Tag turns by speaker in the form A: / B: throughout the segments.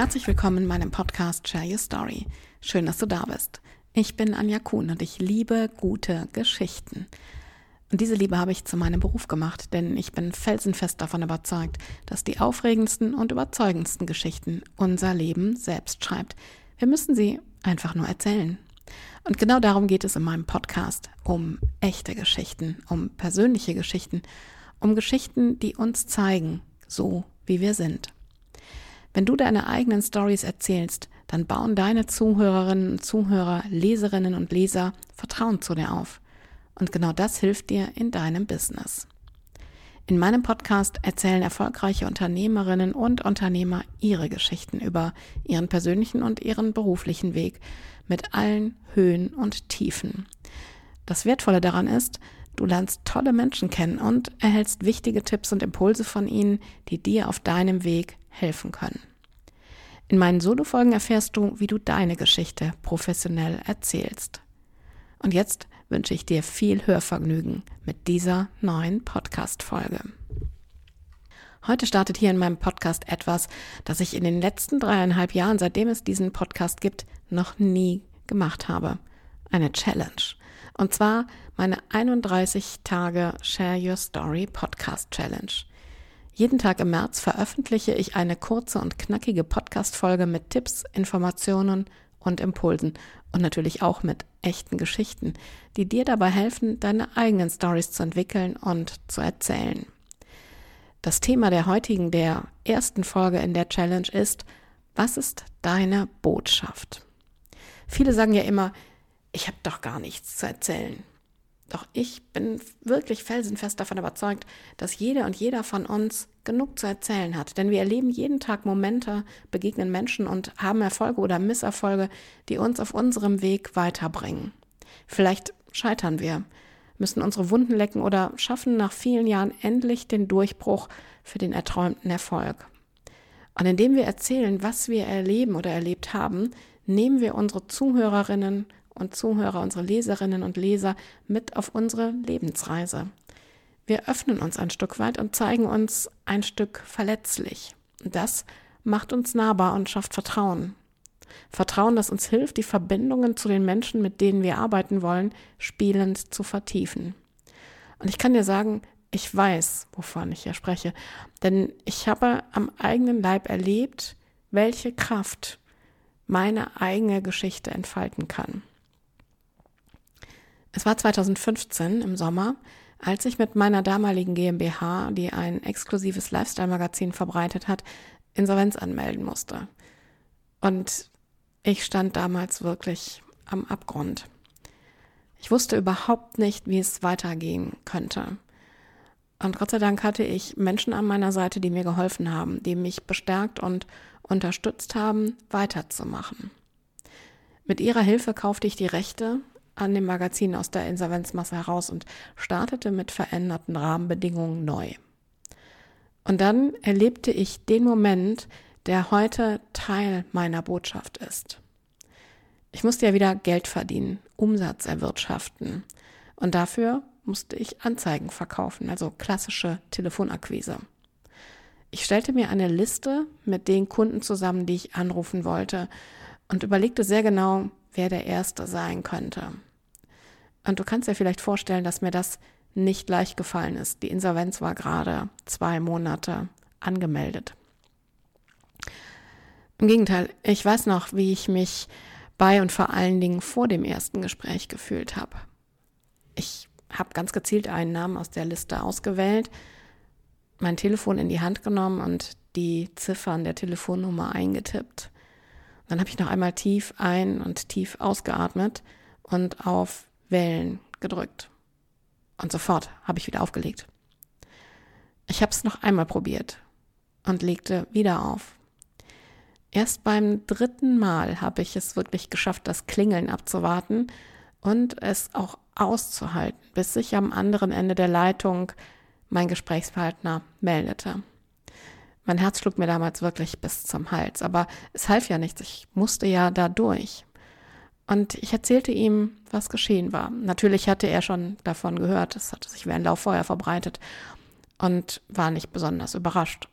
A: Herzlich willkommen in meinem Podcast Share Your Story. Schön, dass du da bist. Ich bin Anja Kuhn und ich liebe gute Geschichten. Und diese Liebe habe ich zu meinem Beruf gemacht, denn ich bin felsenfest davon überzeugt, dass die aufregendsten und überzeugendsten Geschichten unser Leben selbst schreibt. Wir müssen sie einfach nur erzählen. Und genau darum geht es in meinem Podcast, um echte Geschichten, um persönliche Geschichten, um Geschichten, die uns zeigen, so wie wir sind. Wenn du deine eigenen Stories erzählst, dann bauen deine Zuhörerinnen und Zuhörer, Leserinnen und Leser Vertrauen zu dir auf. Und genau das hilft dir in deinem Business. In meinem Podcast erzählen erfolgreiche Unternehmerinnen und Unternehmer ihre Geschichten über ihren persönlichen und ihren beruflichen Weg mit allen Höhen und Tiefen. Das Wertvolle daran ist, du lernst tolle Menschen kennen und erhältst wichtige Tipps und Impulse von ihnen, die dir auf deinem Weg helfen können. In meinen Solo-Folgen erfährst du, wie du deine Geschichte professionell erzählst. Und jetzt wünsche ich dir viel Hörvergnügen mit dieser neuen Podcast-Folge. Heute startet hier in meinem Podcast etwas, das ich in den letzten dreieinhalb Jahren, seitdem es diesen Podcast gibt, noch nie gemacht habe. Eine Challenge. Und zwar meine 31 Tage Share Your Story Podcast Challenge. Jeden Tag im März veröffentliche ich eine kurze und knackige Podcast-Folge mit Tipps, Informationen und Impulsen und natürlich auch mit echten Geschichten, die dir dabei helfen, deine eigenen Stories zu entwickeln und zu erzählen. Das Thema der heutigen, der ersten Folge in der Challenge ist, was ist deine Botschaft? Viele sagen ja immer, ich habe doch gar nichts zu erzählen. Doch ich bin wirklich felsenfest davon überzeugt, dass jeder und jeder von uns genug zu erzählen hat. Denn wir erleben jeden Tag Momente, begegnen Menschen und haben Erfolge oder Misserfolge, die uns auf unserem Weg weiterbringen. Vielleicht scheitern wir, müssen unsere Wunden lecken oder schaffen nach vielen Jahren endlich den Durchbruch für den erträumten Erfolg. Und indem wir erzählen, was wir erleben oder erlebt haben, nehmen wir unsere Zuhörerinnen und Zuhörer, unsere Leserinnen und Leser mit auf unsere Lebensreise. Wir öffnen uns ein Stück weit und zeigen uns ein Stück verletzlich. Das macht uns nahbar und schafft Vertrauen. Vertrauen, das uns hilft, die Verbindungen zu den Menschen, mit denen wir arbeiten wollen, spielend zu vertiefen. Und ich kann dir sagen, ich weiß, wovon ich hier spreche, denn ich habe am eigenen Leib erlebt, welche Kraft meine eigene Geschichte entfalten kann. Es war 2015 im Sommer, als ich mit meiner damaligen GmbH, die ein exklusives Lifestyle-Magazin verbreitet hat, Insolvenz anmelden musste. Und ich stand damals wirklich am Abgrund. Ich wusste überhaupt nicht, wie es weitergehen könnte. Und Gott sei Dank hatte ich Menschen an meiner Seite, die mir geholfen haben, die mich bestärkt und unterstützt haben, weiterzumachen. Mit ihrer Hilfe kaufte ich die Rechte an dem Magazin aus der Insolvenzmasse heraus und startete mit veränderten Rahmenbedingungen neu. Und dann erlebte ich den Moment, der heute Teil meiner Botschaft ist. Ich musste ja wieder Geld verdienen, Umsatz erwirtschaften. Und dafür musste ich Anzeigen verkaufen, also klassische Telefonakquise. Ich stellte mir eine Liste mit den Kunden zusammen, die ich anrufen wollte und überlegte sehr genau, wer der Erste sein könnte. Und du kannst dir vielleicht vorstellen, dass mir das nicht leicht gefallen ist. Die Insolvenz war gerade zwei Monate angemeldet. Im Gegenteil, ich weiß noch, wie ich mich bei und vor allen Dingen vor dem ersten Gespräch gefühlt habe. Ich habe ganz gezielt einen Namen aus der Liste ausgewählt, mein Telefon in die Hand genommen und die Ziffern der Telefonnummer eingetippt. Dann habe ich noch einmal tief ein- und tief ausgeatmet und auf Wellen gedrückt. Und sofort habe ich wieder aufgelegt. Ich habe es noch einmal probiert und legte wieder auf. Erst beim dritten Mal habe ich es wirklich geschafft, das Klingeln abzuwarten und es auch auszuhalten, bis sich am anderen Ende der Leitung mein Gesprächspartner meldete. Mein Herz schlug mir damals wirklich bis zum Hals, aber es half ja nichts, ich musste ja da durch. Und ich erzählte ihm, was geschehen war. Natürlich hatte er schon davon gehört, es hatte sich wie ein Lauffeuer verbreitet und war nicht besonders überrascht.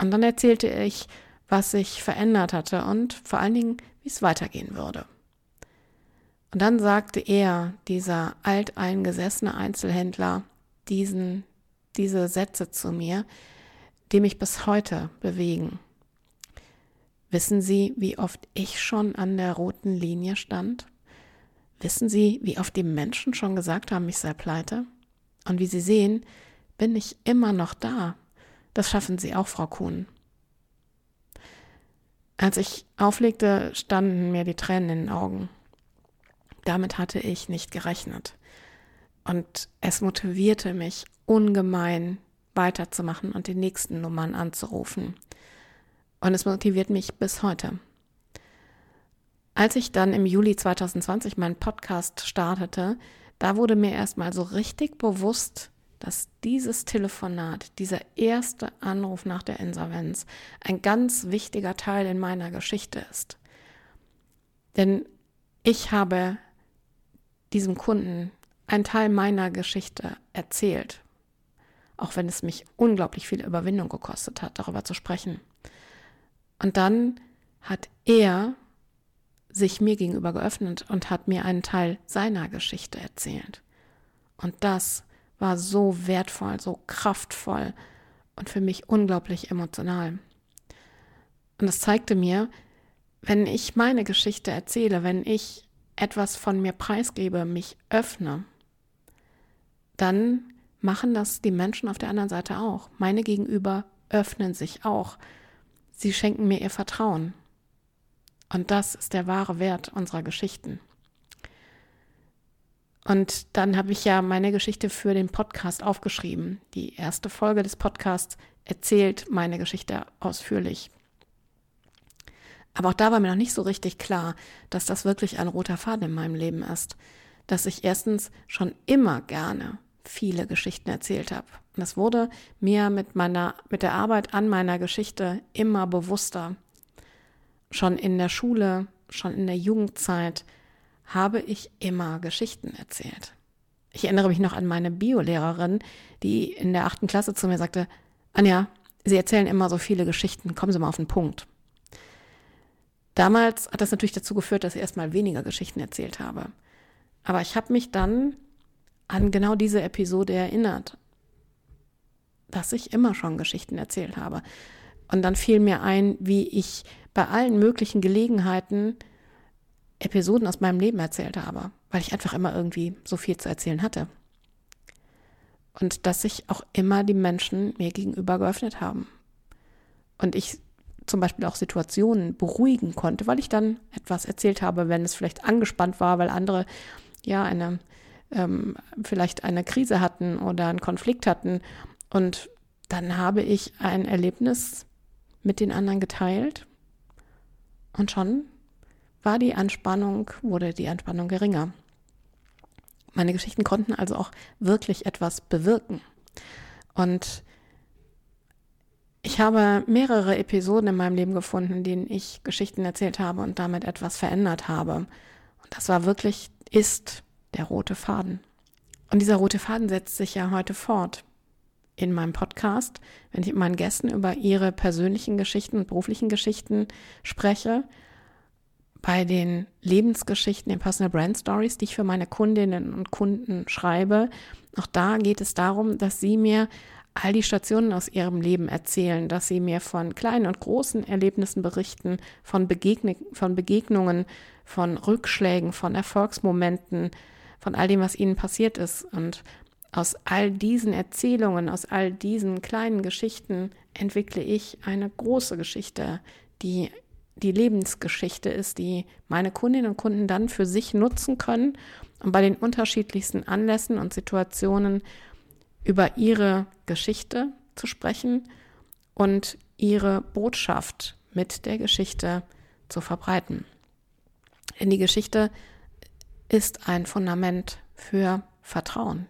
A: Und dann erzählte ich, was sich verändert hatte und vor allen Dingen, wie es weitergehen würde. Und dann sagte er, dieser alteingesessene Einzelhändler, diesen, diese Sätze zu mir, die mich bis heute bewegen. Wissen Sie, wie oft ich schon an der roten Linie stand? Wissen Sie, wie oft die Menschen schon gesagt haben, ich sei pleite? Und wie Sie sehen, bin ich immer noch da. Das schaffen Sie auch, Frau Kuhn. Als ich auflegte, standen mir die Tränen in den Augen. Damit hatte ich nicht gerechnet. Und es motivierte mich ungemein weiterzumachen und die nächsten Nummern anzurufen. Und es motiviert mich bis heute. Als ich dann im Juli 2020 meinen Podcast startete, da wurde mir erstmal so richtig bewusst, dass dieses Telefonat, dieser erste Anruf nach der Insolvenz ein ganz wichtiger Teil in meiner Geschichte ist. Denn ich habe diesem Kunden einen Teil meiner Geschichte erzählt, auch wenn es mich unglaublich viel Überwindung gekostet hat, darüber zu sprechen. Und dann hat er sich mir gegenüber geöffnet und hat mir einen Teil seiner Geschichte erzählt. Und das war so wertvoll, so kraftvoll und für mich unglaublich emotional. Und das zeigte mir, wenn ich meine Geschichte erzähle, wenn ich etwas von mir preisgebe, mich öffne, dann machen das die Menschen auf der anderen Seite auch. Meine Gegenüber öffnen sich auch. Sie schenken mir ihr Vertrauen. Und das ist der wahre Wert unserer Geschichten. Und dann habe ich ja meine Geschichte für den Podcast aufgeschrieben. Die erste Folge des Podcasts erzählt meine Geschichte ausführlich. Aber auch da war mir noch nicht so richtig klar, dass das wirklich ein roter Faden in meinem Leben ist. Dass ich erstens schon immer gerne viele Geschichten erzählt habe. Und das wurde mir mit meiner, mit der Arbeit an meiner Geschichte immer bewusster. Schon in der Schule, schon in der Jugendzeit habe ich immer Geschichten erzählt. Ich erinnere mich noch an meine Biolehrerin, die in der achten Klasse zu mir sagte, Anja, Sie erzählen immer so viele Geschichten, kommen Sie mal auf den Punkt. Damals hat das natürlich dazu geführt, dass ich erstmal weniger Geschichten erzählt habe. Aber ich habe mich dann an genau diese Episode erinnert, dass ich immer schon Geschichten erzählt habe. Und dann fiel mir ein, wie ich bei allen möglichen Gelegenheiten Episoden aus meinem Leben erzählt habe, weil ich einfach immer irgendwie so viel zu erzählen hatte. Und dass sich auch immer die Menschen mir gegenüber geöffnet haben. Und ich zum Beispiel auch Situationen beruhigen konnte, weil ich dann etwas erzählt habe, wenn es vielleicht angespannt war, weil andere ja eine ähm, vielleicht eine Krise hatten oder einen Konflikt hatten. Und dann habe ich ein Erlebnis mit den anderen geteilt und schon war die Anspannung, wurde die Anspannung geringer. Meine Geschichten konnten also auch wirklich etwas bewirken. Und ich habe mehrere Episoden in meinem Leben gefunden, in denen ich Geschichten erzählt habe und damit etwas verändert habe. Und das war wirklich, ist der rote Faden. Und dieser rote Faden setzt sich ja heute fort in meinem Podcast, wenn ich mit meinen Gästen über ihre persönlichen Geschichten und beruflichen Geschichten spreche, bei den Lebensgeschichten, den Personal Brand Stories, die ich für meine Kundinnen und Kunden schreibe. Auch da geht es darum, dass sie mir all die Stationen aus ihrem Leben erzählen, dass sie mir von kleinen und großen Erlebnissen berichten, von, Begegne von Begegnungen, von Rückschlägen, von Erfolgsmomenten, von all dem, was ihnen passiert ist. Und aus all diesen Erzählungen, aus all diesen kleinen Geschichten entwickle ich eine große Geschichte, die die Lebensgeschichte ist, die meine Kundinnen und Kunden dann für sich nutzen können, um bei den unterschiedlichsten Anlässen und Situationen über ihre Geschichte zu sprechen und ihre Botschaft mit der Geschichte zu verbreiten. Denn die Geschichte ist ein Fundament für Vertrauen.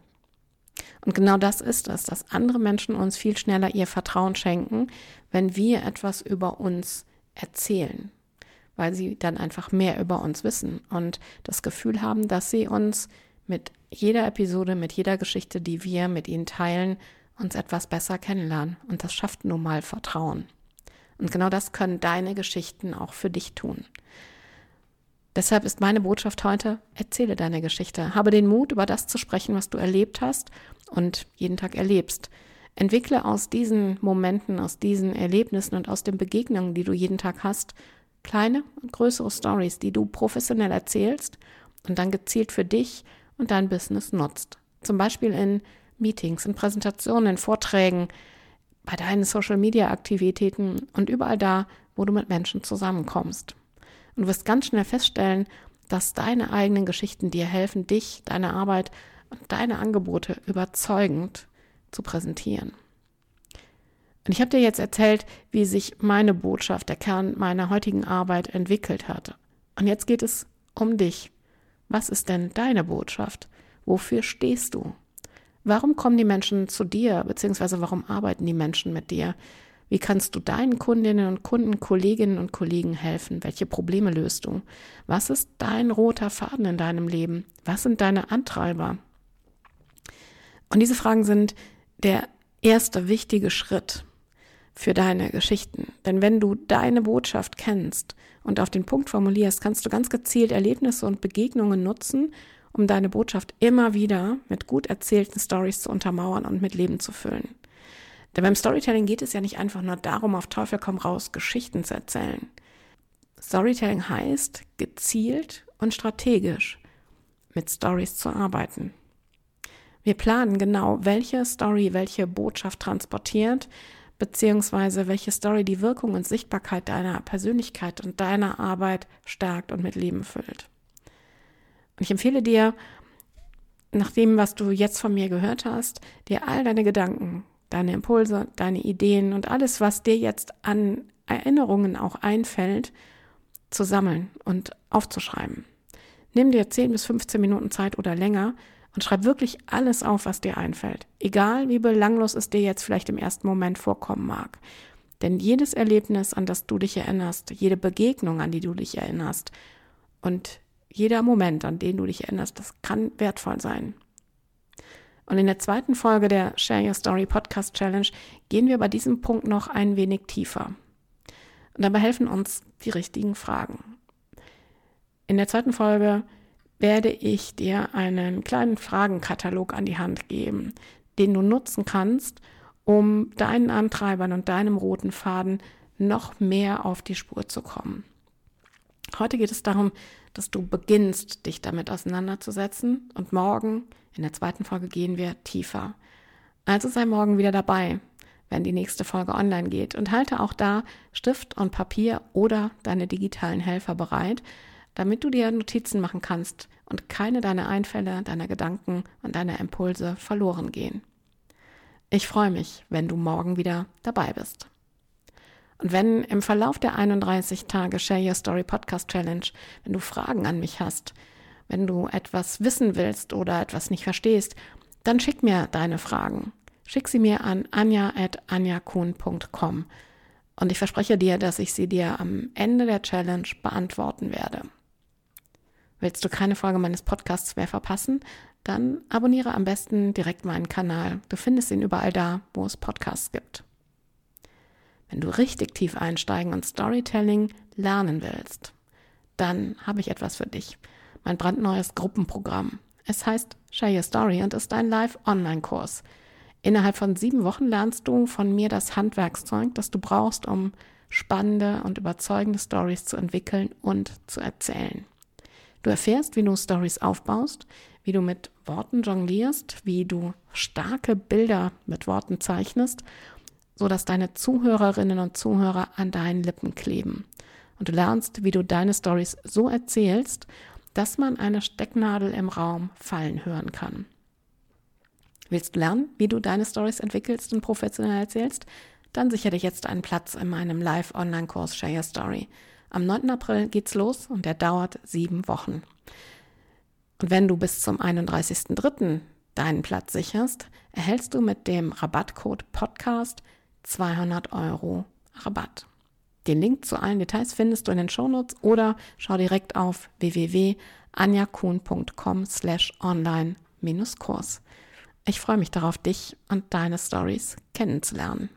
A: Und genau das ist es, dass andere Menschen uns viel schneller ihr Vertrauen schenken, wenn wir etwas über uns erzählen, weil sie dann einfach mehr über uns wissen und das Gefühl haben, dass sie uns mit jeder Episode, mit jeder Geschichte, die wir mit ihnen teilen, uns etwas besser kennenlernen. Und das schafft nun mal Vertrauen. Und genau das können deine Geschichten auch für dich tun. Deshalb ist meine Botschaft heute, erzähle deine Geschichte. Habe den Mut, über das zu sprechen, was du erlebt hast und jeden Tag erlebst. Entwickle aus diesen Momenten, aus diesen Erlebnissen und aus den Begegnungen, die du jeden Tag hast, kleine und größere Stories, die du professionell erzählst und dann gezielt für dich und dein Business nutzt. Zum Beispiel in Meetings, in Präsentationen, in Vorträgen, bei deinen Social-Media-Aktivitäten und überall da, wo du mit Menschen zusammenkommst. Und du wirst ganz schnell feststellen, dass deine eigenen Geschichten dir helfen, dich, deine Arbeit und deine Angebote überzeugend zu präsentieren. Und ich habe dir jetzt erzählt, wie sich meine Botschaft, der Kern meiner heutigen Arbeit entwickelt hat. Und jetzt geht es um dich. Was ist denn deine Botschaft? Wofür stehst du? Warum kommen die Menschen zu dir, beziehungsweise warum arbeiten die Menschen mit dir? Wie kannst du deinen Kundinnen und Kunden, Kolleginnen und Kollegen helfen? Welche Probleme löst du? Was ist dein roter Faden in deinem Leben? Was sind deine Antreiber? Und diese Fragen sind der erste wichtige Schritt für deine Geschichten. Denn wenn du deine Botschaft kennst und auf den Punkt formulierst, kannst du ganz gezielt Erlebnisse und Begegnungen nutzen, um deine Botschaft immer wieder mit gut erzählten Stories zu untermauern und mit Leben zu füllen. Denn beim Storytelling geht es ja nicht einfach nur darum, auf Teufel komm raus Geschichten zu erzählen. Storytelling heißt, gezielt und strategisch mit Stories zu arbeiten. Wir planen genau, welche Story welche Botschaft transportiert, beziehungsweise welche Story die Wirkung und Sichtbarkeit deiner Persönlichkeit und deiner Arbeit stärkt und mit Leben füllt. Und ich empfehle dir, nach dem, was du jetzt von mir gehört hast, dir all deine Gedanken, deine Impulse, deine Ideen und alles, was dir jetzt an Erinnerungen auch einfällt, zu sammeln und aufzuschreiben. Nimm dir 10 bis 15 Minuten Zeit oder länger und schreib wirklich alles auf, was dir einfällt. Egal wie belanglos es dir jetzt vielleicht im ersten Moment vorkommen mag. Denn jedes Erlebnis, an das du dich erinnerst, jede Begegnung, an die du dich erinnerst und jeder Moment, an den du dich erinnerst, das kann wertvoll sein. Und in der zweiten Folge der Share Your Story Podcast Challenge gehen wir bei diesem Punkt noch ein wenig tiefer. Und dabei helfen uns die richtigen Fragen. In der zweiten Folge werde ich dir einen kleinen Fragenkatalog an die Hand geben, den du nutzen kannst, um deinen Antreibern und deinem roten Faden noch mehr auf die Spur zu kommen. Heute geht es darum, dass du beginnst, dich damit auseinanderzusetzen und morgen in der zweiten Folge gehen wir tiefer. Also sei morgen wieder dabei, wenn die nächste Folge online geht und halte auch da Stift und Papier oder deine digitalen Helfer bereit, damit du dir Notizen machen kannst und keine deiner Einfälle, deiner Gedanken und deiner Impulse verloren gehen. Ich freue mich, wenn du morgen wieder dabei bist. Und wenn im Verlauf der 31 Tage Share Your Story Podcast Challenge, wenn du Fragen an mich hast, wenn du etwas wissen willst oder etwas nicht verstehst, dann schick mir deine Fragen. Schick sie mir an anja.anjakuhn.com und ich verspreche dir, dass ich sie dir am Ende der Challenge beantworten werde. Willst du keine Folge meines Podcasts mehr verpassen? Dann abonniere am besten direkt meinen Kanal. Du findest ihn überall da, wo es Podcasts gibt. Wenn du richtig tief einsteigen und Storytelling lernen willst, dann habe ich etwas für dich. Mein brandneues Gruppenprogramm. Es heißt Share Your Story und ist ein Live-Online-Kurs. Innerhalb von sieben Wochen lernst du von mir das Handwerkszeug, das du brauchst, um spannende und überzeugende Stories zu entwickeln und zu erzählen. Du erfährst, wie du Stories aufbaust, wie du mit Worten jonglierst, wie du starke Bilder mit Worten zeichnest so dass deine Zuhörerinnen und Zuhörer an deinen Lippen kleben. Und du lernst, wie du deine Stories so erzählst, dass man eine Stecknadel im Raum fallen hören kann. Willst du lernen, wie du deine Stories entwickelst und professionell erzählst? Dann sichere dich jetzt einen Platz in meinem Live-Online-Kurs Share Your Story. Am 9. April geht's los und der dauert sieben Wochen. Und wenn du bis zum 31.03. deinen Platz sicherst, erhältst du mit dem Rabattcode Podcast 200 Euro Rabatt. Den Link zu allen Details findest du in den Shownotes oder schau direkt auf www.anjakuhn.com slash online-kurs. Ich freue mich darauf, dich und deine Stories kennenzulernen.